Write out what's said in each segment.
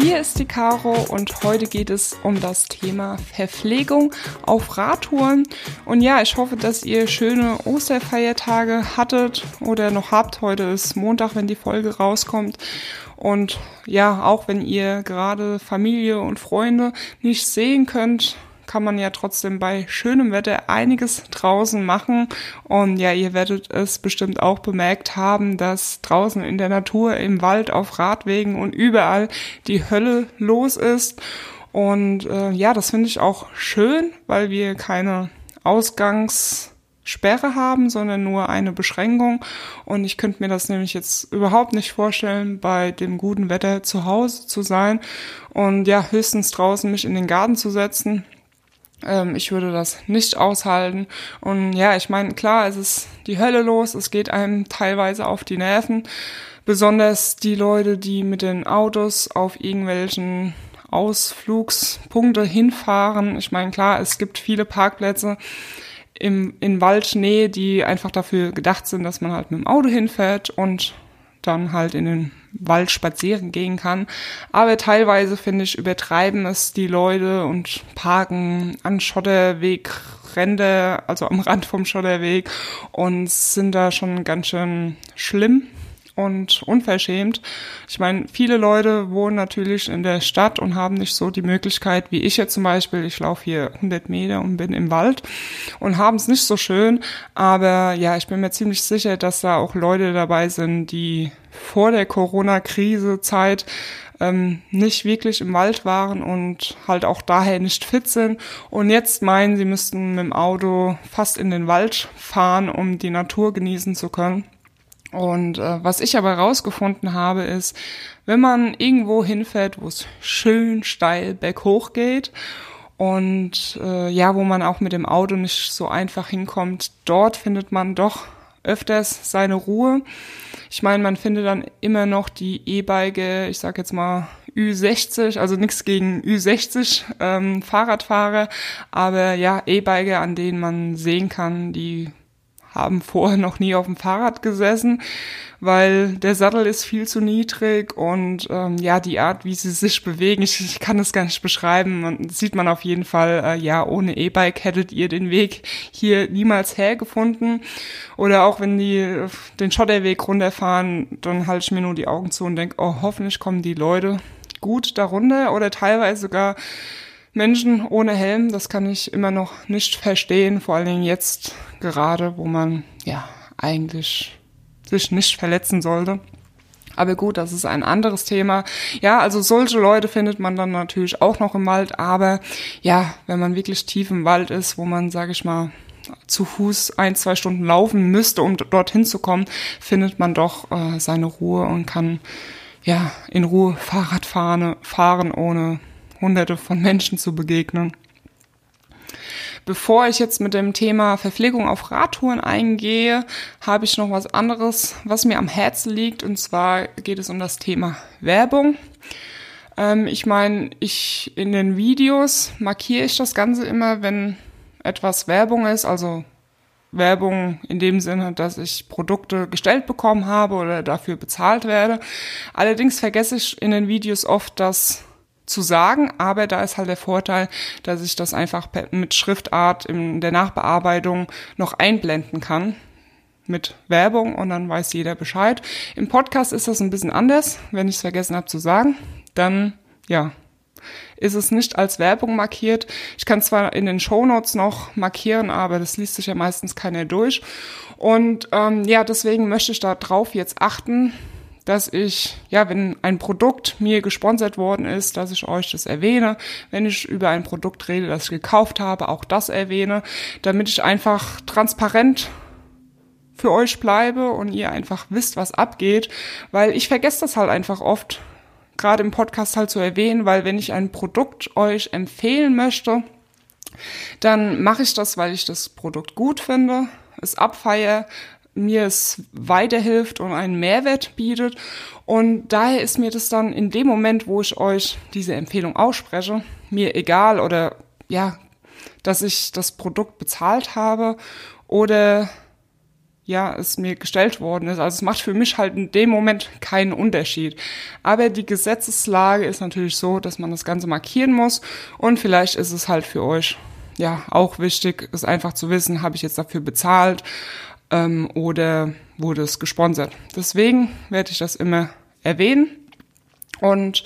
hier ist die Caro und heute geht es um das Thema Verpflegung auf Radtouren. Und ja, ich hoffe, dass ihr schöne Osterfeiertage hattet oder noch habt. Heute ist Montag, wenn die Folge rauskommt. Und ja, auch wenn ihr gerade Familie und Freunde nicht sehen könnt, kann man ja trotzdem bei schönem Wetter einiges draußen machen. Und ja, ihr werdet es bestimmt auch bemerkt haben, dass draußen in der Natur, im Wald, auf Radwegen und überall die Hölle los ist. Und äh, ja, das finde ich auch schön, weil wir keine Ausgangs Sperre haben, sondern nur eine Beschränkung. Und ich könnte mir das nämlich jetzt überhaupt nicht vorstellen, bei dem guten Wetter zu Hause zu sein und ja, höchstens draußen mich in den Garten zu setzen ähm, ich würde das nicht aushalten. Und ja, ich meine, klar, es ist die Hölle los, es geht einem teilweise auf die Nerven. Besonders die Leute, die mit den Autos auf irgendwelchen Ausflugspunkte hinfahren. Ich meine, klar, es gibt viele Parkplätze im, in Waldschnee, die einfach dafür gedacht sind, dass man halt mit dem Auto hinfährt und dann halt in den Wald spazieren gehen kann. Aber teilweise, finde ich, übertreiben es die Leute und parken an Schotterwegränder, also am Rand vom Schotterweg und sind da schon ganz schön schlimm und unverschämt. Ich meine, viele Leute wohnen natürlich in der Stadt und haben nicht so die Möglichkeit, wie ich jetzt zum Beispiel, ich laufe hier 100 Meter und bin im Wald und haben es nicht so schön. Aber ja, ich bin mir ziemlich sicher, dass da auch Leute dabei sind, die vor der Corona-Krise-Zeit ähm, nicht wirklich im Wald waren und halt auch daher nicht fit sind und jetzt meinen, sie müssten mit dem Auto fast in den Wald fahren, um die Natur genießen zu können. Und äh, was ich aber rausgefunden habe, ist, wenn man irgendwo hinfährt, wo es schön steil berghoch geht und äh, ja, wo man auch mit dem Auto nicht so einfach hinkommt, dort findet man doch öfters seine Ruhe. Ich meine, man findet dann immer noch die E-Bike, ich sag jetzt mal Ü60, also nichts gegen Ü60 ähm, Fahrradfahrer, aber ja, E-Bike, an denen man sehen kann, die haben vorher noch nie auf dem Fahrrad gesessen, weil der Sattel ist viel zu niedrig und ähm, ja, die Art, wie sie sich bewegen, ich, ich kann es gar nicht beschreiben. Man, sieht man auf jeden Fall, äh, ja, ohne E-Bike hättet ihr den Weg hier niemals hergefunden. Oder auch wenn die den Schotterweg runterfahren, dann halte ich mir nur die Augen zu und denke, oh, hoffentlich kommen die Leute gut darunter oder teilweise sogar Menschen ohne Helm, das kann ich immer noch nicht verstehen, vor allen Dingen jetzt gerade, wo man ja eigentlich sich nicht verletzen sollte. Aber gut, das ist ein anderes Thema. Ja, also solche Leute findet man dann natürlich auch noch im Wald, aber ja, wenn man wirklich tief im Wald ist, wo man, sage ich mal, zu Fuß ein, zwei Stunden laufen müsste, um dorthin zu kommen, findet man doch äh, seine Ruhe und kann ja in Ruhe Fahrrad fahren, fahren ohne hunderte von Menschen zu begegnen. Bevor ich jetzt mit dem Thema Verpflegung auf Radtouren eingehe, habe ich noch was anderes, was mir am Herzen liegt. Und zwar geht es um das Thema Werbung. Ähm, ich meine, ich in den Videos markiere ich das Ganze immer, wenn etwas Werbung ist, also Werbung in dem Sinne, dass ich Produkte gestellt bekommen habe oder dafür bezahlt werde. Allerdings vergesse ich in den Videos oft, dass zu sagen, aber da ist halt der Vorteil, dass ich das einfach mit Schriftart in der Nachbearbeitung noch einblenden kann mit Werbung und dann weiß jeder Bescheid. Im Podcast ist das ein bisschen anders, wenn ich es vergessen habe zu sagen. Dann, ja, ist es nicht als Werbung markiert. Ich kann zwar in den Shownotes noch markieren, aber das liest sich ja meistens keiner durch. Und ähm, ja, deswegen möchte ich da drauf jetzt achten, dass ich, ja, wenn ein Produkt mir gesponsert worden ist, dass ich euch das erwähne. Wenn ich über ein Produkt rede, das ich gekauft habe, auch das erwähne, damit ich einfach transparent für euch bleibe und ihr einfach wisst, was abgeht, weil ich vergesse das halt einfach oft, gerade im Podcast halt zu erwähnen, weil wenn ich ein Produkt euch empfehlen möchte, dann mache ich das, weil ich das Produkt gut finde, es abfeiere, mir es weiterhilft und einen Mehrwert bietet. Und daher ist mir das dann in dem Moment, wo ich euch diese Empfehlung ausspreche, mir egal oder ja, dass ich das Produkt bezahlt habe oder ja, es mir gestellt worden ist. Also es macht für mich halt in dem Moment keinen Unterschied. Aber die Gesetzeslage ist natürlich so, dass man das Ganze markieren muss und vielleicht ist es halt für euch ja auch wichtig, es einfach zu wissen, habe ich jetzt dafür bezahlt ähm, oder wurde es gesponsert. Deswegen werde ich das immer erwähnen und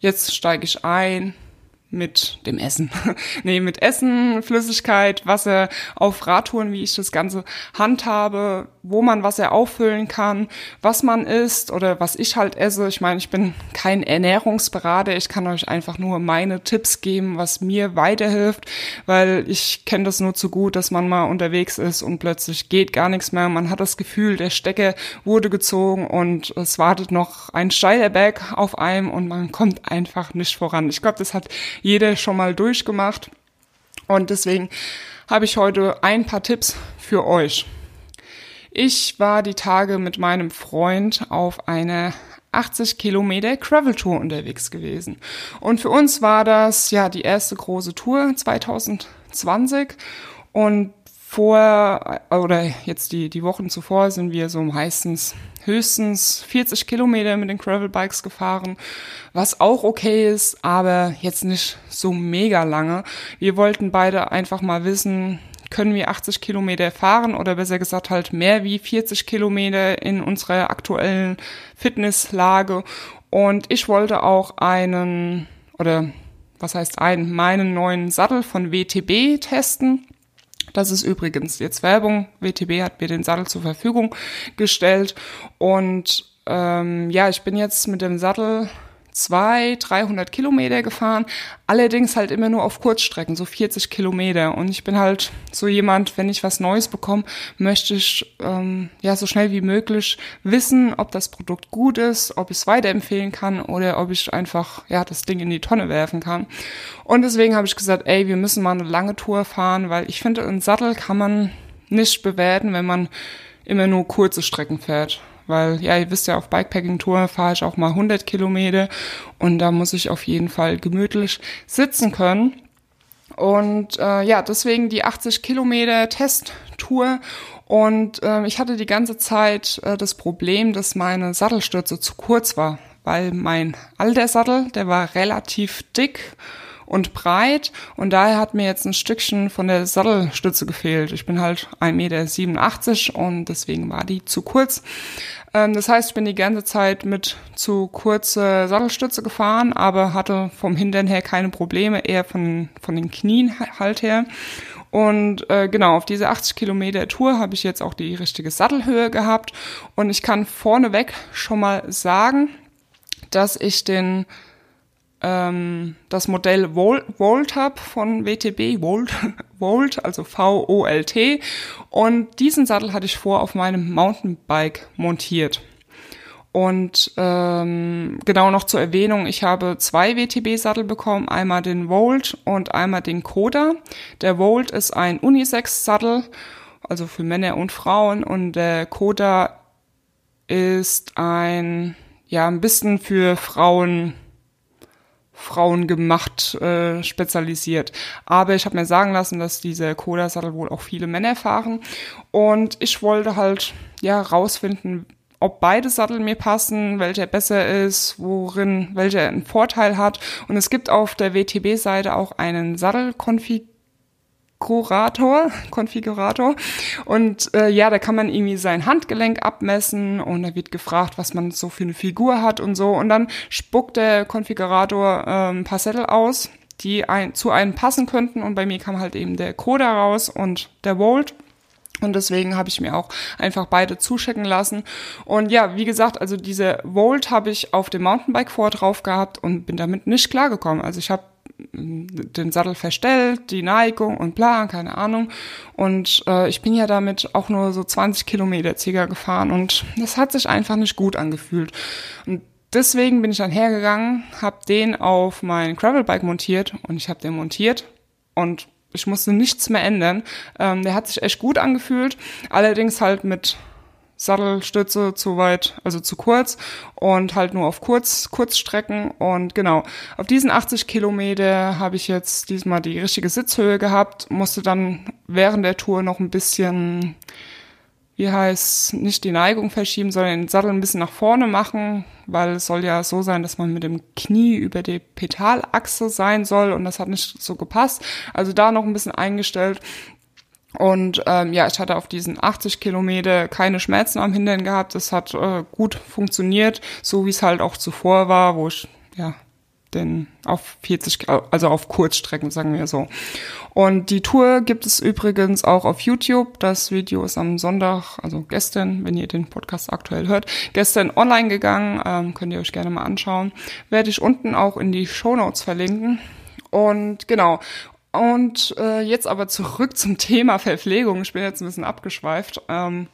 jetzt steige ich ein mit dem Essen. nee, mit Essen, Flüssigkeit, Wasser auf Radtouren, wie ich das Ganze handhabe, wo man Wasser auffüllen kann, was man isst oder was ich halt esse. Ich meine, ich bin kein Ernährungsberater, ich kann euch einfach nur meine Tipps geben, was mir weiterhilft, weil ich kenne das nur zu gut, dass man mal unterwegs ist und plötzlich geht gar nichts mehr. Man hat das Gefühl, der Stecker wurde gezogen und es wartet noch ein steiler Berg auf einem und man kommt einfach nicht voran. Ich glaube, das hat jeder schon mal durchgemacht. Und deswegen habe ich heute ein paar Tipps für euch. Ich war die Tage mit meinem Freund auf einer 80 Kilometer Gravel Tour unterwegs gewesen. Und für uns war das ja die erste große Tour 2020 und vor oder jetzt die, die Wochen zuvor sind wir so meistens höchstens 40 Kilometer mit den Gravel Bikes gefahren, was auch okay ist, aber jetzt nicht so mega lange. Wir wollten beide einfach mal wissen, können wir 80 Kilometer fahren oder besser gesagt halt mehr wie 40 Kilometer in unserer aktuellen Fitnesslage. Und ich wollte auch einen oder was heißt einen, meinen neuen Sattel von WTB testen. Das ist übrigens jetzt Werbung. WTB hat mir den Sattel zur Verfügung gestellt. Und ähm, ja, ich bin jetzt mit dem Sattel zwei, 300 Kilometer gefahren, allerdings halt immer nur auf Kurzstrecken, so 40 Kilometer. Und ich bin halt so jemand, wenn ich was Neues bekomme, möchte ich ähm, ja so schnell wie möglich wissen, ob das Produkt gut ist, ob ich es weiterempfehlen kann oder ob ich einfach ja das Ding in die Tonne werfen kann. Und deswegen habe ich gesagt, ey, wir müssen mal eine lange Tour fahren, weil ich finde, einen Sattel kann man nicht bewerten, wenn man immer nur kurze Strecken fährt weil ja, ihr wisst ja, auf Bikepacking-Tour fahre ich auch mal 100 Kilometer und da muss ich auf jeden Fall gemütlich sitzen können. Und äh, ja, deswegen die 80 Kilometer Testtour. Und äh, ich hatte die ganze Zeit äh, das Problem, dass meine Sattelstürze zu kurz war, weil mein alter Sattel, der war relativ dick und breit und daher hat mir jetzt ein Stückchen von der Sattelstütze gefehlt. Ich bin halt 1,87 Meter und deswegen war die zu kurz. Ähm, das heißt, ich bin die ganze Zeit mit zu kurze Sattelstütze gefahren, aber hatte vom Hintern her keine Probleme, eher von, von den Knien halt her. Und äh, genau, auf diese 80 Kilometer Tour habe ich jetzt auch die richtige Sattelhöhe gehabt. Und ich kann vorneweg schon mal sagen, dass ich den ähm, das Modell Volt, habe von WTB, Volt, Volt, also V-O-L-T. Und diesen Sattel hatte ich vor auf meinem Mountainbike montiert. Und ähm, genau noch zur Erwähnung, ich habe zwei WTB-Sattel bekommen, einmal den Volt und einmal den Koda. Der Volt ist ein Unisex-Sattel, also für Männer und Frauen, und der Koda ist ein, ja, ein bisschen für Frauen Frauen gemacht, äh, spezialisiert. Aber ich habe mir sagen lassen, dass diese Koda-Sattel wohl auch viele Männer fahren. Und ich wollte halt ja rausfinden, ob beide Sattel mir passen, welcher besser ist, worin welcher einen Vorteil hat. Und es gibt auf der WTB-Seite auch einen Sattelkonfig Konfigurator, Konfigurator. Und äh, ja, da kann man irgendwie sein Handgelenk abmessen und da wird gefragt, was man so für eine Figur hat und so. Und dann spuckt der Konfigurator äh, ein paar Zettel aus, die ein, zu einem passen könnten. Und bei mir kam halt eben der Coda raus und der Volt. Und deswegen habe ich mir auch einfach beide zuschicken lassen. Und ja, wie gesagt, also diese Volt habe ich auf dem Mountainbike vor drauf gehabt und bin damit nicht klargekommen. Also ich habe den Sattel verstellt, die Neigung und bla, keine Ahnung. Und äh, ich bin ja damit auch nur so 20 Kilometer Zieger gefahren und das hat sich einfach nicht gut angefühlt. Und deswegen bin ich dann hergegangen, habe den auf mein Gravelbike montiert und ich habe den montiert und ich musste nichts mehr ändern. Ähm, der hat sich echt gut angefühlt, allerdings halt mit Sattelstütze zu weit, also zu kurz und halt nur auf kurz, Kurzstrecken. Und genau, auf diesen 80 Kilometer habe ich jetzt diesmal die richtige Sitzhöhe gehabt, musste dann während der Tour noch ein bisschen, wie heißt, nicht die Neigung verschieben, sondern den Sattel ein bisschen nach vorne machen, weil es soll ja so sein, dass man mit dem Knie über die Pedalachse sein soll und das hat nicht so gepasst. Also da noch ein bisschen eingestellt. Und ähm, ja, ich hatte auf diesen 80 Kilometer keine Schmerzen am Hintern gehabt. Das hat äh, gut funktioniert, so wie es halt auch zuvor war, wo ich ja den auf 40, also auf Kurzstrecken, sagen wir so. Und die Tour gibt es übrigens auch auf YouTube. Das Video ist am Sonntag, also gestern, wenn ihr den Podcast aktuell hört, gestern online gegangen. Ähm, könnt ihr euch gerne mal anschauen. Werde ich unten auch in die Show Notes verlinken. Und genau. Und äh, jetzt aber zurück zum Thema Verpflegung. Ich bin jetzt ein bisschen abgeschweift. Ähm,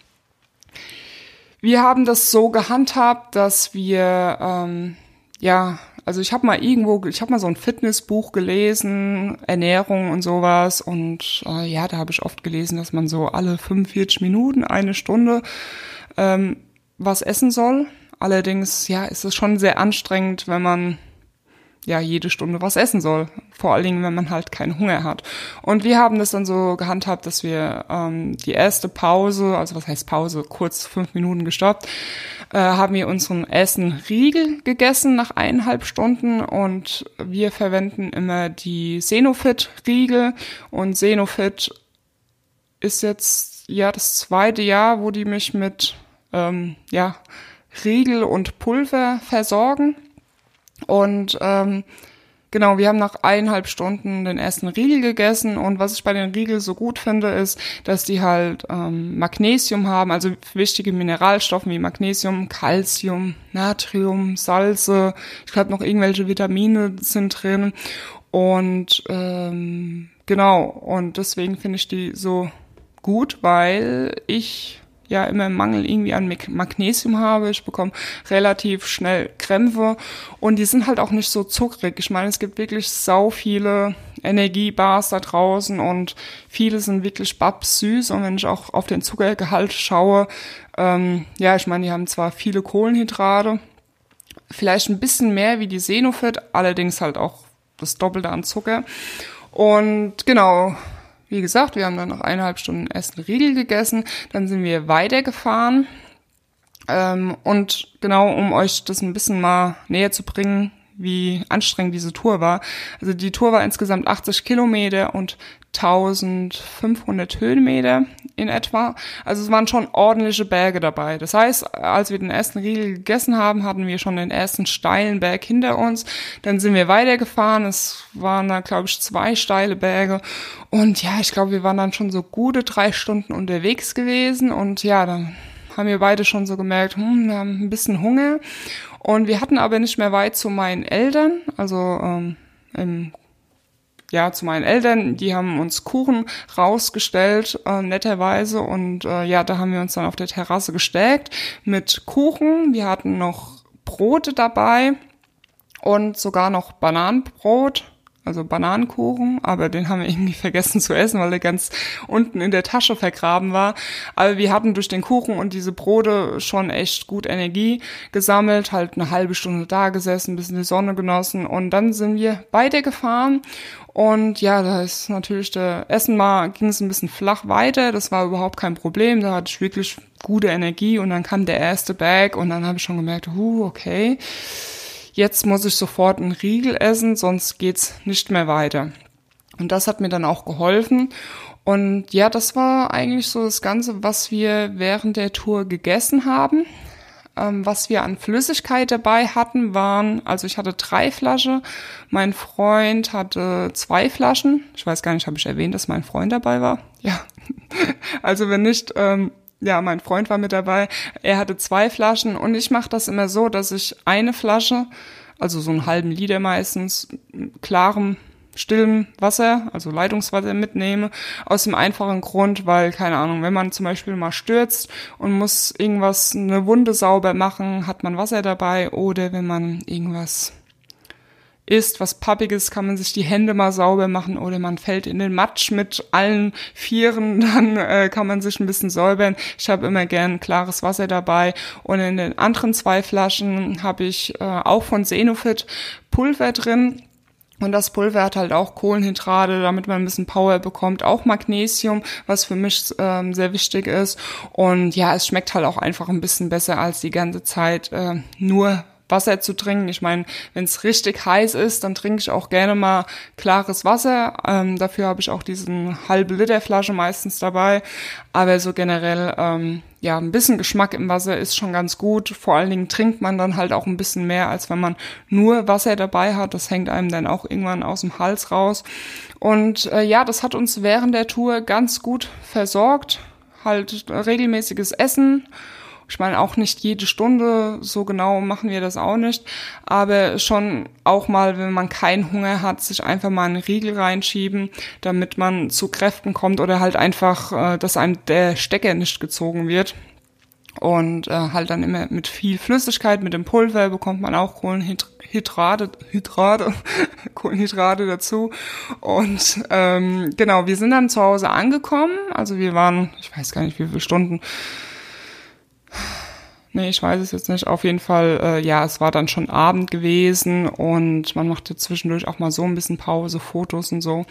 wir haben das so gehandhabt, dass wir, ähm, ja, also ich habe mal irgendwo, ich habe mal so ein Fitnessbuch gelesen, Ernährung und sowas. Und äh, ja, da habe ich oft gelesen, dass man so alle 45 Minuten, eine Stunde ähm, was essen soll. Allerdings, ja, ist es schon sehr anstrengend, wenn man ja jede Stunde was essen soll. Vor allen Dingen, wenn man halt keinen Hunger hat. Und wir haben das dann so gehandhabt, dass wir ähm, die erste Pause, also was heißt Pause, kurz fünf Minuten gestoppt, äh, haben wir unseren ersten Riegel gegessen nach eineinhalb Stunden und wir verwenden immer die Senofit-Riegel und Senofit ist jetzt ja das zweite Jahr, wo die mich mit ähm, ja Riegel und Pulver versorgen. Und ähm, genau, wir haben nach eineinhalb Stunden den ersten Riegel gegessen. Und was ich bei den Riegel so gut finde, ist, dass die halt ähm, Magnesium haben, also wichtige Mineralstoffe wie Magnesium, Calcium, Natrium, Salze. Ich glaube, noch irgendwelche Vitamine sind drin. Und ähm, genau, und deswegen finde ich die so gut, weil ich ja immer Mangel irgendwie an Magnesium habe. Ich bekomme relativ schnell Krämpfe und die sind halt auch nicht so zuckrig. Ich meine, es gibt wirklich sau viele Energiebars da draußen und viele sind wirklich babsüß und wenn ich auch auf den Zuckergehalt schaue, ähm, ja, ich meine, die haben zwar viele Kohlenhydrate, vielleicht ein bisschen mehr wie die Senofit, allerdings halt auch das Doppelte an Zucker. Und genau, wie gesagt, wir haben dann noch eineinhalb Stunden Essen Riegel gegessen, dann sind wir weitergefahren. Ähm, und genau, um euch das ein bisschen mal näher zu bringen, wie anstrengend diese Tour war. Also die Tour war insgesamt 80 Kilometer und 1500 Höhenmeter in etwa. Also es waren schon ordentliche Berge dabei. Das heißt, als wir den ersten Riegel gegessen haben, hatten wir schon den ersten steilen Berg hinter uns. Dann sind wir weitergefahren. Es waren da, glaube ich, zwei steile Berge. Und ja, ich glaube, wir waren dann schon so gute drei Stunden unterwegs gewesen. Und ja, dann haben wir beide schon so gemerkt, hm, wir haben ein bisschen Hunger. Und wir hatten aber nicht mehr weit zu meinen Eltern, also ähm, im ja, zu meinen Eltern, die haben uns Kuchen rausgestellt, äh, netterweise. Und äh, ja, da haben wir uns dann auf der Terrasse gestärkt mit Kuchen. Wir hatten noch Brote dabei und sogar noch Bananenbrot also Bananenkuchen, aber den haben wir irgendwie vergessen zu essen, weil der ganz unten in der Tasche vergraben war. Aber wir hatten durch den Kuchen und diese Brote schon echt gut Energie gesammelt, halt eine halbe Stunde da gesessen, ein bisschen die Sonne genossen und dann sind wir beide gefahren und ja, da ist natürlich der Essen mal, ging es ein bisschen flach weiter, das war überhaupt kein Problem, da hatte ich wirklich gute Energie und dann kam der erste Bag und dann habe ich schon gemerkt, huh, okay jetzt muss ich sofort einen Riegel essen, sonst geht's nicht mehr weiter. Und das hat mir dann auch geholfen. Und ja, das war eigentlich so das Ganze, was wir während der Tour gegessen haben. Ähm, was wir an Flüssigkeit dabei hatten, waren, also ich hatte drei Flaschen, mein Freund hatte zwei Flaschen. Ich weiß gar nicht, habe ich erwähnt, dass mein Freund dabei war? Ja. Also wenn nicht, ähm, ja, mein Freund war mit dabei. Er hatte zwei Flaschen und ich mache das immer so, dass ich eine Flasche, also so einen halben Liter meistens, klarem, stillem Wasser, also Leitungswasser mitnehme, aus dem einfachen Grund, weil, keine Ahnung, wenn man zum Beispiel mal stürzt und muss irgendwas, eine Wunde sauber machen, hat man Wasser dabei oder wenn man irgendwas isst, was Pappiges, kann man sich die Hände mal sauber machen oder man fällt in den Matsch mit allen Vieren, dann äh, kann man sich ein bisschen säubern. Ich habe immer gern klares Wasser dabei und in den anderen zwei Flaschen habe ich äh, auch von Senofit Pulver drin. Und das Pulver hat halt auch Kohlenhydrate, damit man ein bisschen Power bekommt, auch Magnesium, was für mich ähm, sehr wichtig ist. Und ja, es schmeckt halt auch einfach ein bisschen besser als die ganze Zeit äh, nur Wasser zu trinken. Ich meine, wenn es richtig heiß ist, dann trinke ich auch gerne mal klares Wasser. Ähm, dafür habe ich auch diesen halbe Liter Flasche meistens dabei. Aber so generell, ähm, ja, ein bisschen Geschmack im Wasser ist schon ganz gut. Vor allen Dingen trinkt man dann halt auch ein bisschen mehr, als wenn man nur Wasser dabei hat. Das hängt einem dann auch irgendwann aus dem Hals raus. Und äh, ja, das hat uns während der Tour ganz gut versorgt. Halt regelmäßiges Essen ich meine, auch nicht jede Stunde, so genau machen wir das auch nicht, aber schon auch mal, wenn man keinen Hunger hat, sich einfach mal einen Riegel reinschieben, damit man zu Kräften kommt oder halt einfach, äh, dass einem der Stecker nicht gezogen wird. Und äh, halt dann immer mit viel Flüssigkeit, mit dem Pulver bekommt man auch Kohlenhydrate, Hydrate, Kohlenhydrate dazu. Und ähm, genau, wir sind dann zu Hause angekommen. Also wir waren, ich weiß gar nicht wie viele Stunden, Nee, ich weiß es jetzt nicht. Auf jeden Fall, äh, ja, es war dann schon Abend gewesen und man machte zwischendurch auch mal so ein bisschen Pause, Fotos und so.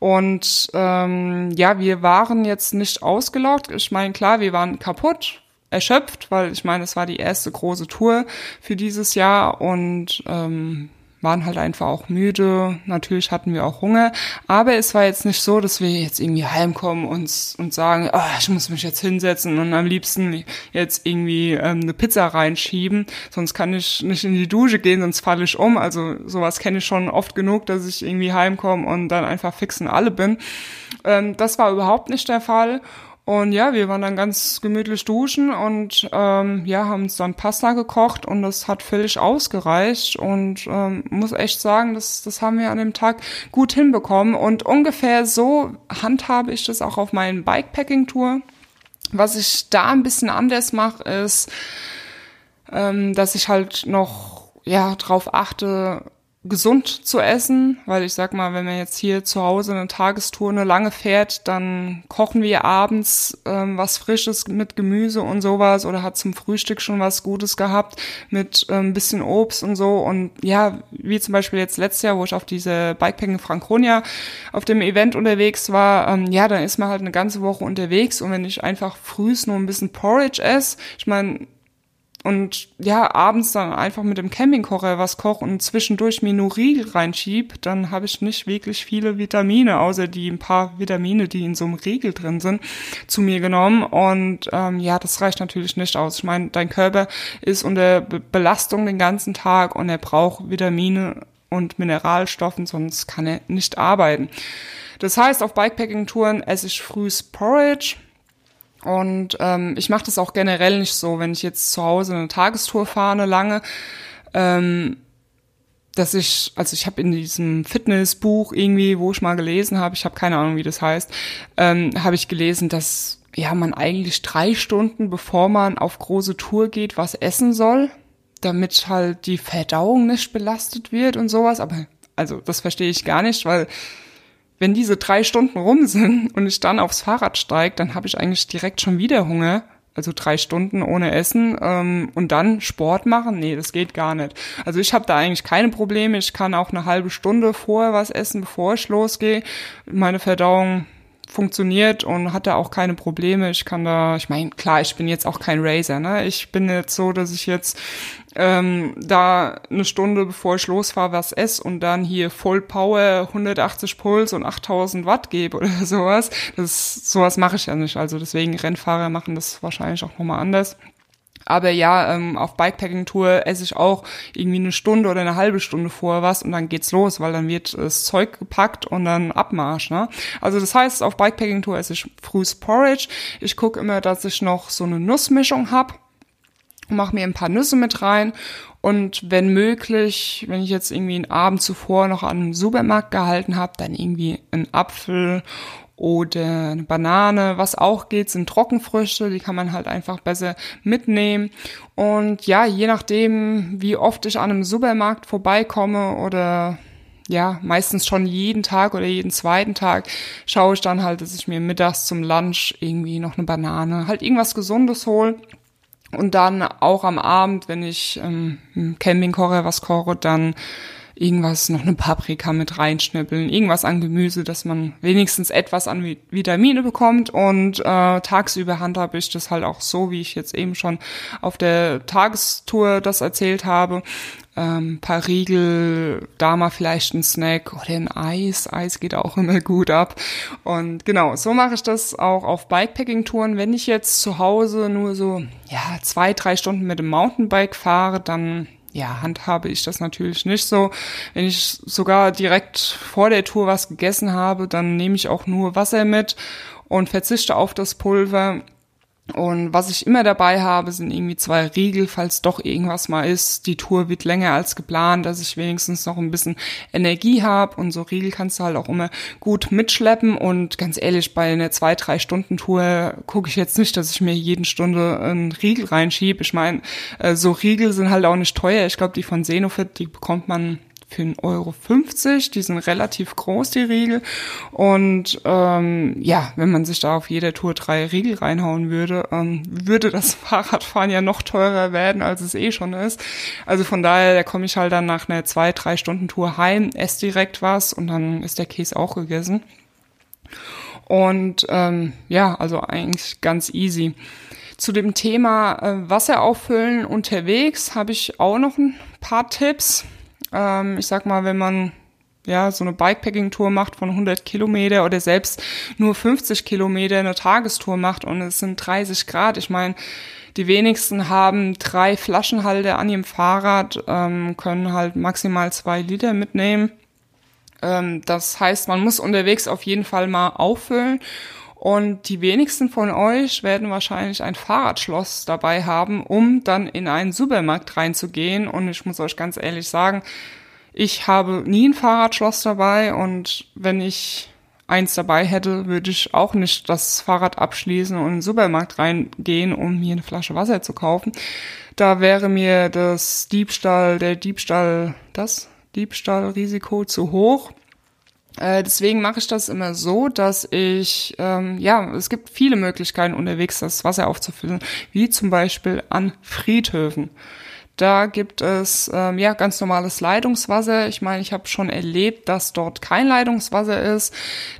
Und ähm, ja, wir waren jetzt nicht ausgelaugt. Ich meine, klar, wir waren kaputt, erschöpft, weil ich meine, es war die erste große Tour für dieses Jahr und ähm, waren halt einfach auch müde. Natürlich hatten wir auch Hunger. Aber es war jetzt nicht so, dass wir jetzt irgendwie heimkommen und, und sagen, oh, ich muss mich jetzt hinsetzen und am liebsten jetzt irgendwie ähm, eine Pizza reinschieben. Sonst kann ich nicht in die Dusche gehen, sonst falle ich um. Also sowas kenne ich schon oft genug, dass ich irgendwie heimkomme und dann einfach fixen alle bin. Ähm, das war überhaupt nicht der Fall. Und ja, wir waren dann ganz gemütlich duschen und ähm, ja, haben uns dann Pasta gekocht und das hat völlig ausgereicht und ähm, muss echt sagen, das, das haben wir an dem Tag gut hinbekommen und ungefähr so handhabe ich das auch auf meinen Bikepacking-Tour. Was ich da ein bisschen anders mache, ist, ähm, dass ich halt noch ja drauf achte, gesund zu essen, weil ich sag mal, wenn man jetzt hier zu Hause eine Tagestour eine lange fährt, dann kochen wir abends ähm, was Frisches mit Gemüse und sowas oder hat zum Frühstück schon was Gutes gehabt mit ein ähm, bisschen Obst und so. Und ja, wie zum Beispiel jetzt letztes Jahr, wo ich auf diese Bikepacking Franconia auf dem Event unterwegs war, ähm, ja, dann ist man halt eine ganze Woche unterwegs und wenn ich einfach frühs nur ein bisschen Porridge esse, ich meine, und ja, abends dann einfach mit dem Campingkocher was koche und zwischendurch mir nur Riegel reinschieb, dann habe ich nicht wirklich viele Vitamine, außer die ein paar Vitamine, die in so einem Riegel drin sind, zu mir genommen. Und ähm, ja, das reicht natürlich nicht aus. Ich meine, dein Körper ist unter Be Belastung den ganzen Tag und er braucht Vitamine und Mineralstoffen, sonst kann er nicht arbeiten. Das heißt, auf Bikepacking-Touren esse ich frühs Porridge, und ähm, ich mache das auch generell nicht so, wenn ich jetzt zu Hause eine Tagestour fahre, eine lange, ähm, dass ich, also ich habe in diesem Fitnessbuch irgendwie, wo ich mal gelesen habe, ich habe keine Ahnung, wie das heißt, ähm, habe ich gelesen, dass ja man eigentlich drei Stunden, bevor man auf große Tour geht, was essen soll, damit halt die Verdauung nicht belastet wird und sowas. Aber also das verstehe ich gar nicht, weil wenn diese drei Stunden rum sind und ich dann aufs Fahrrad steige, dann habe ich eigentlich direkt schon wieder Hunger. Also drei Stunden ohne Essen ähm, und dann Sport machen? Nee, das geht gar nicht. Also ich habe da eigentlich keine Probleme. Ich kann auch eine halbe Stunde vorher was essen, bevor ich losgehe. Meine Verdauung funktioniert und hatte auch keine Probleme. Ich kann da, ich meine, klar, ich bin jetzt auch kein Racer, ne? Ich bin jetzt so, dass ich jetzt ähm, da eine Stunde bevor ich losfahre was esse und dann hier Voll Power 180 Puls und 8000 Watt gebe oder sowas. Das sowas mache ich ja nicht. Also deswegen Rennfahrer machen das wahrscheinlich auch nochmal anders. Aber ja, ähm, auf Bikepacking-Tour esse ich auch irgendwie eine Stunde oder eine halbe Stunde vorher was und dann geht's los, weil dann wird das Zeug gepackt und dann Abmarsch. Ne? Also das heißt, auf Bikepacking-Tour esse ich frühs Porridge. Ich gucke immer, dass ich noch so eine Nussmischung hab mache mir ein paar Nüsse mit rein und wenn möglich, wenn ich jetzt irgendwie einen Abend zuvor noch an einem Supermarkt gehalten habe, dann irgendwie einen Apfel oder eine Banane. Was auch geht, sind Trockenfrüchte, die kann man halt einfach besser mitnehmen. Und ja, je nachdem, wie oft ich an einem Supermarkt vorbeikomme oder ja, meistens schon jeden Tag oder jeden zweiten Tag schaue ich dann halt, dass ich mir mittags zum Lunch irgendwie noch eine Banane, halt irgendwas Gesundes hole. Und dann auch am Abend, wenn ich ähm, Camping koche, was koche, dann irgendwas, noch eine Paprika mit reinschnippeln, irgendwas an Gemüse, dass man wenigstens etwas an Vitamine bekommt und äh, tagsüber handhabe ich das halt auch so, wie ich jetzt eben schon auf der Tagestour das erzählt habe. Ähm, paar Riegel, da mal vielleicht ein Snack oder ein Eis. Eis geht auch immer gut ab. Und genau, so mache ich das auch auf Bikepacking-Touren. Wenn ich jetzt zu Hause nur so, ja, zwei, drei Stunden mit dem Mountainbike fahre, dann ja, handhabe ich das natürlich nicht so. Wenn ich sogar direkt vor der Tour was gegessen habe, dann nehme ich auch nur Wasser mit und verzichte auf das Pulver. Und was ich immer dabei habe, sind irgendwie zwei Riegel, falls doch irgendwas mal ist. Die Tour wird länger als geplant, dass ich wenigstens noch ein bisschen Energie habe. Und so Riegel kannst du halt auch immer gut mitschleppen. Und ganz ehrlich, bei einer zwei, drei Stunden Tour gucke ich jetzt nicht, dass ich mir jeden Stunde einen Riegel reinschiebe. Ich meine, äh, so Riegel sind halt auch nicht teuer. Ich glaube, die von Senofit, die bekommt man für 1,50 Euro. Die sind relativ groß, die Riegel. Und ähm, ja, wenn man sich da auf jeder Tour drei Riegel reinhauen würde, ähm, würde das Fahrradfahren ja noch teurer werden, als es eh schon ist. Also von daher, da komme ich halt dann nach einer zwei, drei Stunden Tour heim, esse direkt was und dann ist der Käse auch gegessen. Und ähm, ja, also eigentlich ganz easy. Zu dem Thema äh, Wasser auffüllen unterwegs habe ich auch noch ein paar Tipps. Ähm, ich sag mal, wenn man ja, so eine Bikepacking-Tour macht von 100 Kilometer oder selbst nur 50 Kilometer eine Tagestour macht und es sind 30 Grad. Ich meine, die wenigsten haben drei Flaschenhalter an ihrem Fahrrad, ähm, können halt maximal zwei Liter mitnehmen. Ähm, das heißt, man muss unterwegs auf jeden Fall mal auffüllen. Und die wenigsten von euch werden wahrscheinlich ein Fahrradschloss dabei haben, um dann in einen Supermarkt reinzugehen. Und ich muss euch ganz ehrlich sagen, ich habe nie ein Fahrradschloss dabei und wenn ich eins dabei hätte, würde ich auch nicht das Fahrrad abschließen und in den Supermarkt reingehen, um mir eine Flasche Wasser zu kaufen. Da wäre mir das Diebstahl, der Diebstahl, das Diebstahlrisiko zu hoch. Äh, deswegen mache ich das immer so, dass ich, ähm, ja, es gibt viele Möglichkeiten unterwegs, das Wasser aufzufüllen, wie zum Beispiel an Friedhöfen. Da gibt es ähm, ja ganz normales Leitungswasser. Ich meine, ich habe schon erlebt, dass dort kein Leitungswasser ist.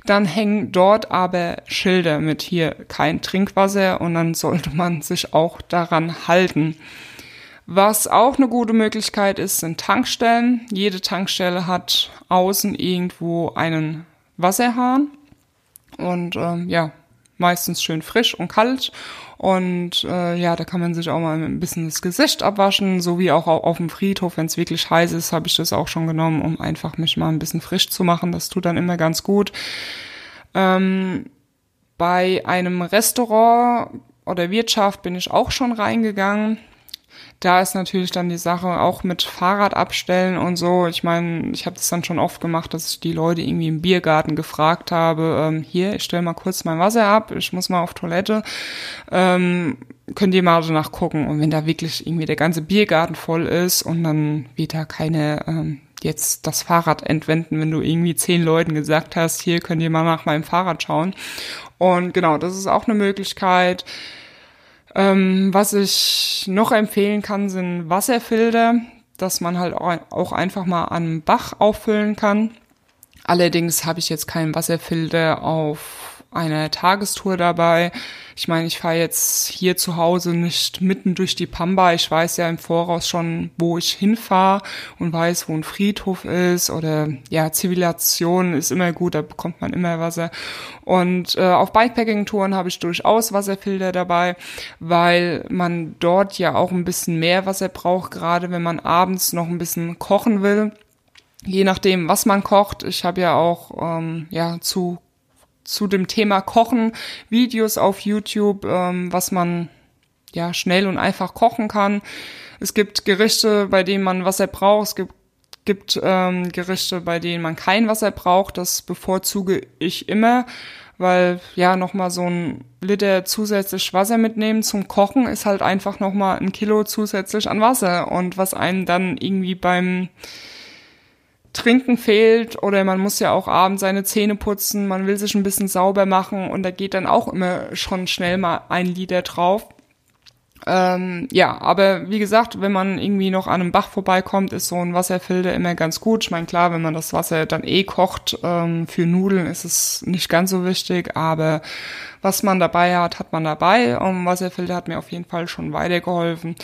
Dann hängen dort aber Schilder mit hier kein Trinkwasser und dann sollte man sich auch daran halten. Was auch eine gute Möglichkeit ist, sind Tankstellen. Jede Tankstelle hat außen irgendwo einen Wasserhahn und ähm, ja, meistens schön frisch und kalt. Und äh, ja, da kann man sich auch mal ein bisschen das Gesicht abwaschen, so wie auch auf dem Friedhof, wenn es wirklich heiß ist, habe ich das auch schon genommen, um einfach mich mal ein bisschen frisch zu machen. Das tut dann immer ganz gut. Ähm, bei einem Restaurant oder Wirtschaft bin ich auch schon reingegangen da ist natürlich dann die Sache auch mit Fahrrad abstellen und so. Ich meine, ich habe das dann schon oft gemacht, dass ich die Leute irgendwie im Biergarten gefragt habe, ähm, hier, ich stelle mal kurz mein Wasser ab, ich muss mal auf Toilette. Ähm, könnt ihr mal so nachgucken. Und wenn da wirklich irgendwie der ganze Biergarten voll ist und dann wird da keine ähm, jetzt das Fahrrad entwenden, wenn du irgendwie zehn Leuten gesagt hast, hier könnt ihr mal nach meinem Fahrrad schauen. Und genau, das ist auch eine Möglichkeit. Ähm, was ich noch empfehlen kann, sind Wasserfilter, dass man halt auch einfach mal an Bach auffüllen kann. Allerdings habe ich jetzt keinen Wasserfilter auf eine Tagestour dabei. Ich meine, ich fahre jetzt hier zu Hause nicht mitten durch die Pampa. Ich weiß ja im Voraus schon, wo ich hinfahre und weiß, wo ein Friedhof ist oder ja, Zivilisation ist immer gut, da bekommt man immer Wasser. Und äh, auf Bikepacking-Touren habe ich durchaus Wasserfilter dabei, weil man dort ja auch ein bisschen mehr Wasser braucht, gerade wenn man abends noch ein bisschen kochen will je nachdem, was man kocht. Ich habe ja auch ähm, ja zu zu dem Thema Kochen Videos auf YouTube, ähm, was man ja schnell und einfach kochen kann. Es gibt Gerichte, bei denen man was er braucht. Es gibt gibt ähm, Gerichte, bei denen man kein Wasser braucht. Das bevorzuge ich immer, weil ja nochmal so ein Liter zusätzlich Wasser mitnehmen zum Kochen ist halt einfach nochmal ein Kilo zusätzlich an Wasser. Und was einem dann irgendwie beim Trinken fehlt oder man muss ja auch abends seine Zähne putzen, man will sich ein bisschen sauber machen und da geht dann auch immer schon schnell mal ein Liter drauf. Ähm, ja, aber wie gesagt, wenn man irgendwie noch an einem Bach vorbeikommt, ist so ein Wasserfilter immer ganz gut. Ich meine, klar, wenn man das Wasser dann eh kocht, ähm, für Nudeln ist es nicht ganz so wichtig, aber was man dabei hat, hat man dabei. Und Wasserfilter hat mir auf jeden Fall schon weitergeholfen.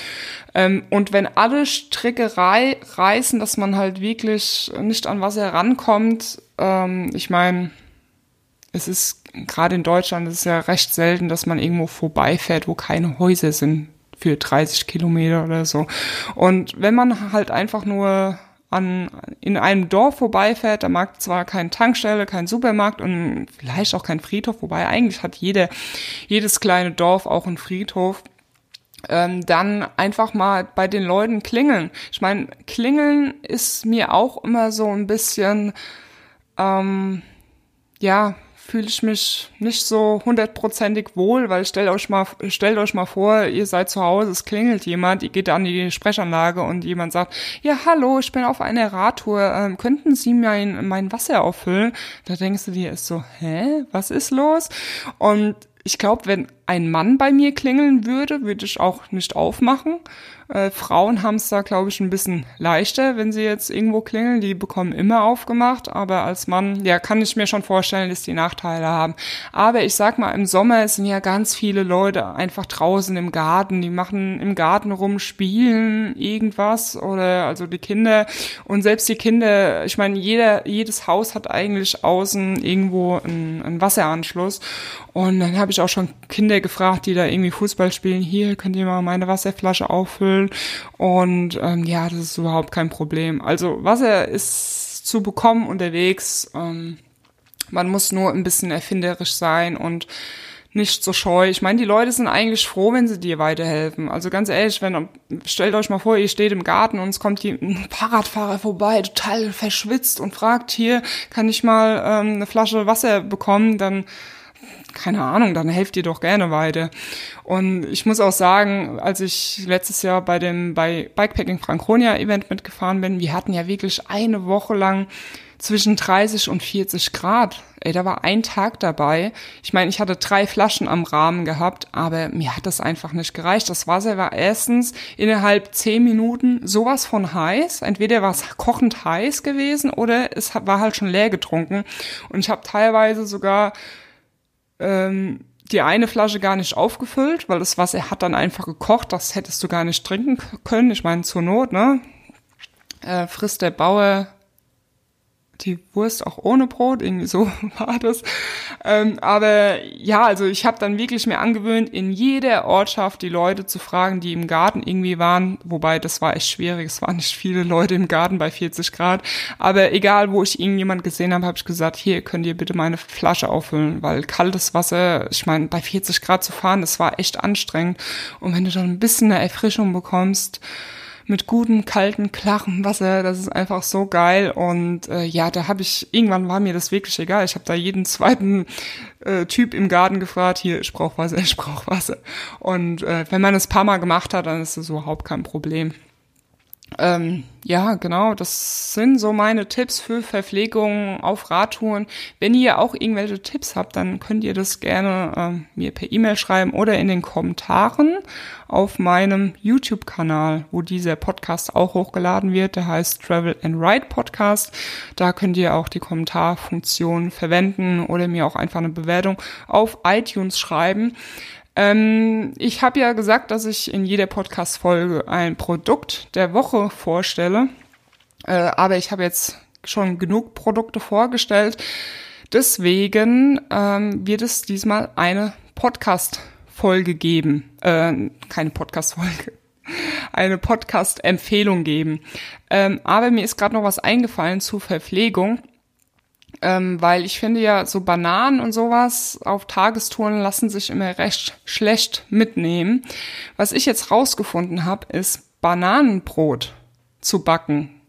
Ähm, und wenn alle Stricke rei reißen, dass man halt wirklich nicht an Wasser rankommt, ähm, ich meine, es ist gerade in Deutschland ist es ja recht selten, dass man irgendwo vorbeifährt, wo keine Häuser sind für 30 Kilometer oder so. Und wenn man halt einfach nur an, in einem Dorf vorbeifährt, da mag zwar keine Tankstelle, kein Supermarkt und vielleicht auch kein Friedhof, wobei eigentlich hat jede, jedes kleine Dorf auch einen Friedhof, ähm, dann einfach mal bei den Leuten klingeln. Ich meine, klingeln ist mir auch immer so ein bisschen, ähm, ja, fühle ich mich nicht so hundertprozentig wohl, weil stellt euch mal, stellt euch mal vor, ihr seid zu Hause, es klingelt jemand, ihr geht an die Sprechanlage und jemand sagt, ja, hallo, ich bin auf einer Radtour, ähm, könnten Sie mein, mein Wasser auffüllen? Da denkst du dir, ist so, hä, was ist los? Und ich glaube, wenn ein Mann bei mir klingeln würde, würde ich auch nicht aufmachen. Äh, Frauen haben es da, glaube ich, ein bisschen leichter, wenn sie jetzt irgendwo klingeln. Die bekommen immer aufgemacht, aber als Mann, ja, kann ich mir schon vorstellen, dass die Nachteile haben. Aber ich sag mal, im Sommer sind ja ganz viele Leute einfach draußen im Garten. Die machen im Garten rum, spielen irgendwas oder also die Kinder und selbst die Kinder, ich meine, jeder, jedes Haus hat eigentlich außen irgendwo einen, einen Wasseranschluss. Und dann habe ich auch schon Kinder gefragt, die da irgendwie Fußball spielen. Hier könnt ihr mal meine Wasserflasche auffüllen holen. Und ähm, ja, das ist überhaupt kein Problem. Also Wasser ist zu bekommen unterwegs. Ähm, man muss nur ein bisschen erfinderisch sein und nicht so scheu. Ich meine, die Leute sind eigentlich froh, wenn sie dir weiterhelfen. Also ganz ehrlich, wenn stellt euch mal vor, ihr steht im Garten und es kommt hier ein Fahrradfahrer vorbei, total verschwitzt und fragt hier, kann ich mal ähm, eine Flasche Wasser bekommen? Dann keine Ahnung, dann helft ihr doch gerne weiter. Und ich muss auch sagen, als ich letztes Jahr bei dem bei Bikepacking Franconia Event mitgefahren bin, wir hatten ja wirklich eine Woche lang zwischen 30 und 40 Grad. Ey, da war ein Tag dabei. Ich meine, ich hatte drei Flaschen am Rahmen gehabt, aber mir hat das einfach nicht gereicht. Das Wasser war erstens innerhalb zehn Minuten sowas von heiß. Entweder war es kochend heiß gewesen oder es war halt schon leer getrunken. Und ich habe teilweise sogar ähm, die eine Flasche gar nicht aufgefüllt, weil das Wasser hat dann einfach gekocht, das hättest du gar nicht trinken können. Ich meine, zur Not, ne? Äh, frisst der Bauer die Wurst auch ohne Brot, irgendwie so war das. Ähm, aber ja, also ich habe dann wirklich mir angewöhnt, in jeder Ortschaft die Leute zu fragen, die im Garten irgendwie waren, wobei das war echt schwierig, es waren nicht viele Leute im Garten bei 40 Grad, aber egal, wo ich irgendjemand gesehen habe, habe ich gesagt, hier könnt ihr bitte meine Flasche auffüllen, weil kaltes Wasser, ich meine, bei 40 Grad zu fahren, das war echt anstrengend. Und wenn du dann ein bisschen eine Erfrischung bekommst, mit gutem, kalten, klarem Wasser. Das ist einfach so geil. Und äh, ja, da habe ich, irgendwann war mir das wirklich egal. Ich habe da jeden zweiten äh, Typ im Garten gefragt, hier, ich brauche Wasser, ich brauche Wasser. Und äh, wenn man es paar Mal gemacht hat, dann ist das überhaupt kein Problem. Ähm, ja, genau, das sind so meine Tipps für Verpflegung auf Radtouren. Wenn ihr auch irgendwelche Tipps habt, dann könnt ihr das gerne ähm, mir per E-Mail schreiben oder in den Kommentaren auf meinem YouTube-Kanal, wo dieser Podcast auch hochgeladen wird. Der heißt Travel and Ride Podcast. Da könnt ihr auch die Kommentarfunktion verwenden oder mir auch einfach eine Bewertung auf iTunes schreiben. Ähm, ich habe ja gesagt, dass ich in jeder Podcast-Folge ein Produkt der Woche vorstelle. Äh, aber ich habe jetzt schon genug Produkte vorgestellt. Deswegen ähm, wird es diesmal eine Podcast-Folge geben. Äh, keine Podcast-Folge. Eine Podcast-Empfehlung geben. Ähm, aber mir ist gerade noch was eingefallen zur Verpflegung ähm, weil ich finde ja, so Bananen und sowas auf Tagestouren lassen sich immer recht schlecht mitnehmen. Was ich jetzt rausgefunden habe, ist Bananenbrot zu backen.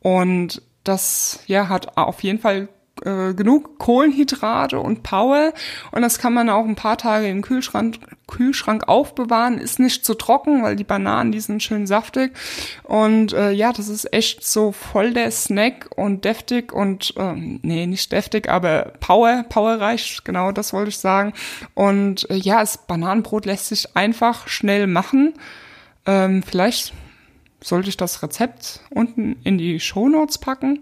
Und das ja hat auf jeden Fall äh, genug Kohlenhydrate und Power und das kann man auch ein paar Tage im Kühlschrank, Kühlschrank aufbewahren. Ist nicht zu trocken, weil die Bananen, die sind schön saftig und äh, ja, das ist echt so voll der Snack und deftig und äh, nee, nicht deftig, aber Power, powerreich, genau das wollte ich sagen. Und äh, ja, das Bananenbrot lässt sich einfach schnell machen. Ähm, vielleicht sollte ich das Rezept unten in die Show Notes packen.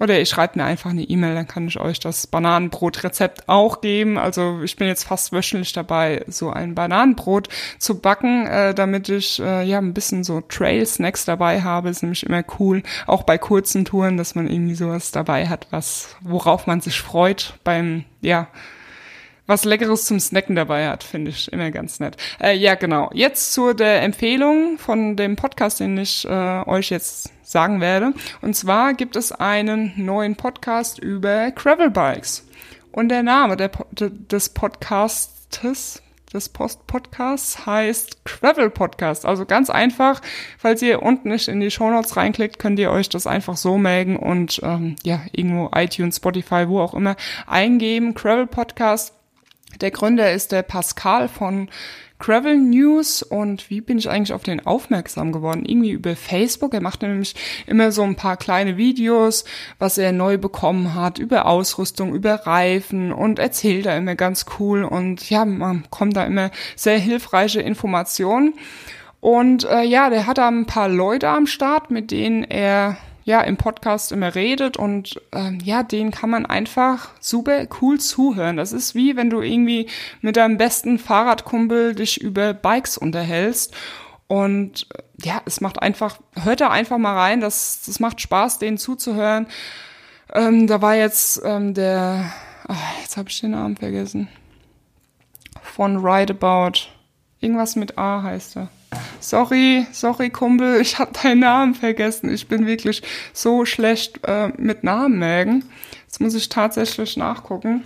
Oder ich schreibe mir einfach eine E-Mail, dann kann ich euch das Bananenbrot-Rezept auch geben. Also ich bin jetzt fast wöchentlich dabei, so ein Bananenbrot zu backen, äh, damit ich äh, ja ein bisschen so Trail-Snacks dabei habe. Ist nämlich immer cool, auch bei kurzen Touren, dass man irgendwie sowas dabei hat, was worauf man sich freut beim ja was Leckeres zum Snacken dabei hat, finde ich immer ganz nett. Äh, ja, genau. Jetzt zu der Empfehlung von dem Podcast, den ich äh, euch jetzt sagen werde. Und zwar gibt es einen neuen Podcast über Gravel Bikes. Und der Name der, des Podcastes des Post Podcasts heißt Gravel Podcast. Also ganz einfach, falls ihr unten nicht in die Show Notes reinklickt, könnt ihr euch das einfach so melden und ähm, ja, irgendwo iTunes, Spotify, wo auch immer eingeben. Gravel Podcast der Gründer ist der Pascal von Gravel News und wie bin ich eigentlich auf den aufmerksam geworden? Irgendwie über Facebook. Er macht nämlich immer so ein paar kleine Videos, was er neu bekommen hat, über Ausrüstung, über Reifen und erzählt da immer ganz cool und ja, man kommt da immer sehr hilfreiche Informationen. Und äh, ja, der hat da ein paar Leute am Start, mit denen er ja im Podcast immer redet und ähm, ja, den kann man einfach super cool zuhören. Das ist wie wenn du irgendwie mit deinem besten Fahrradkumpel dich über Bikes unterhältst. Und äh, ja, es macht einfach, hört da einfach mal rein, das, das macht Spaß, denen zuzuhören. Ähm, da war jetzt ähm, der, ach, jetzt habe ich den Namen vergessen, von Rideabout. Irgendwas mit A heißt er. Sorry, sorry Kumpel, ich habe deinen Namen vergessen. Ich bin wirklich so schlecht äh, mit Namen merken. Jetzt muss ich tatsächlich nachgucken,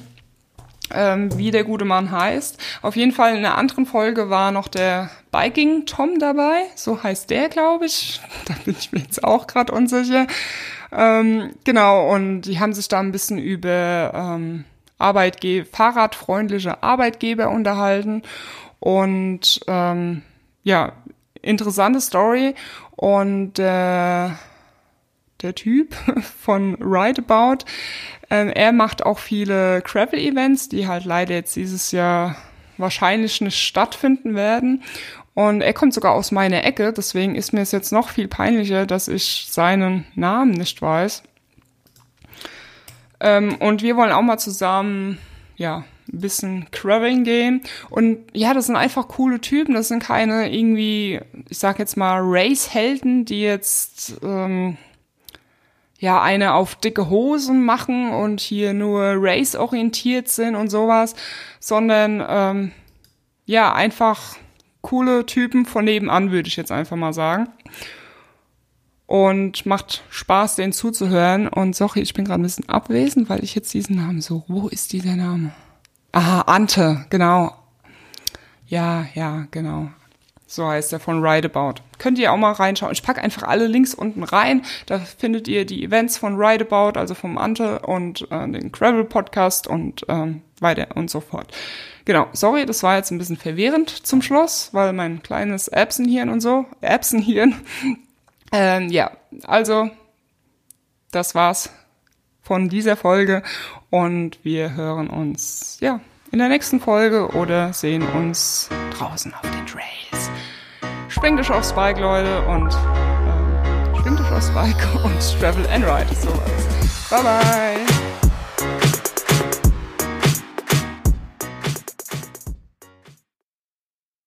ähm, wie der gute Mann heißt. Auf jeden Fall in einer anderen Folge war noch der Biking Tom dabei. So heißt der, glaube ich. Da bin ich mir jetzt auch gerade unsicher. Ähm, genau, und die haben sich da ein bisschen über ähm, Arbeitge fahrradfreundliche Arbeitgeber unterhalten. Und ähm, ja, interessante Story und äh, der Typ von Rideabout, äh, er macht auch viele Gravel-Events, die halt leider jetzt dieses Jahr wahrscheinlich nicht stattfinden werden. Und er kommt sogar aus meiner Ecke, deswegen ist mir es jetzt noch viel peinlicher, dass ich seinen Namen nicht weiß. Ähm, und wir wollen auch mal zusammen, ja, ein bisschen Crabbing gehen. Und ja, das sind einfach coole Typen. Das sind keine irgendwie, ich sag jetzt mal, Race-Helden, die jetzt ähm, ja eine auf dicke Hosen machen und hier nur race-orientiert sind und sowas, sondern ähm, ja, einfach coole Typen von nebenan, würde ich jetzt einfach mal sagen. Und macht Spaß, denen zuzuhören. Und sorry, ich bin gerade ein bisschen abwesend, weil ich jetzt diesen Namen so, wo ist dieser Name? Ah, Ante, genau. Ja, ja, genau. So heißt der von Rideabout. Könnt ihr auch mal reinschauen. Ich packe einfach alle Links unten rein. Da findet ihr die Events von Rideabout, also vom Ante und äh, den Gravel Podcast und ähm, weiter und so fort. Genau, sorry, das war jetzt ein bisschen verwirrend zum Schluss, weil mein kleines Erbsenhirn und so, Erbsenhirn. ähm, ja, also das war's von dieser Folge und wir hören uns ja in der nächsten Folge oder sehen uns draußen auf den Trails. Springt euch aufs Bike, Leute, und ähm, springt euch aufs Bike und travel and ride. So. Bye bye.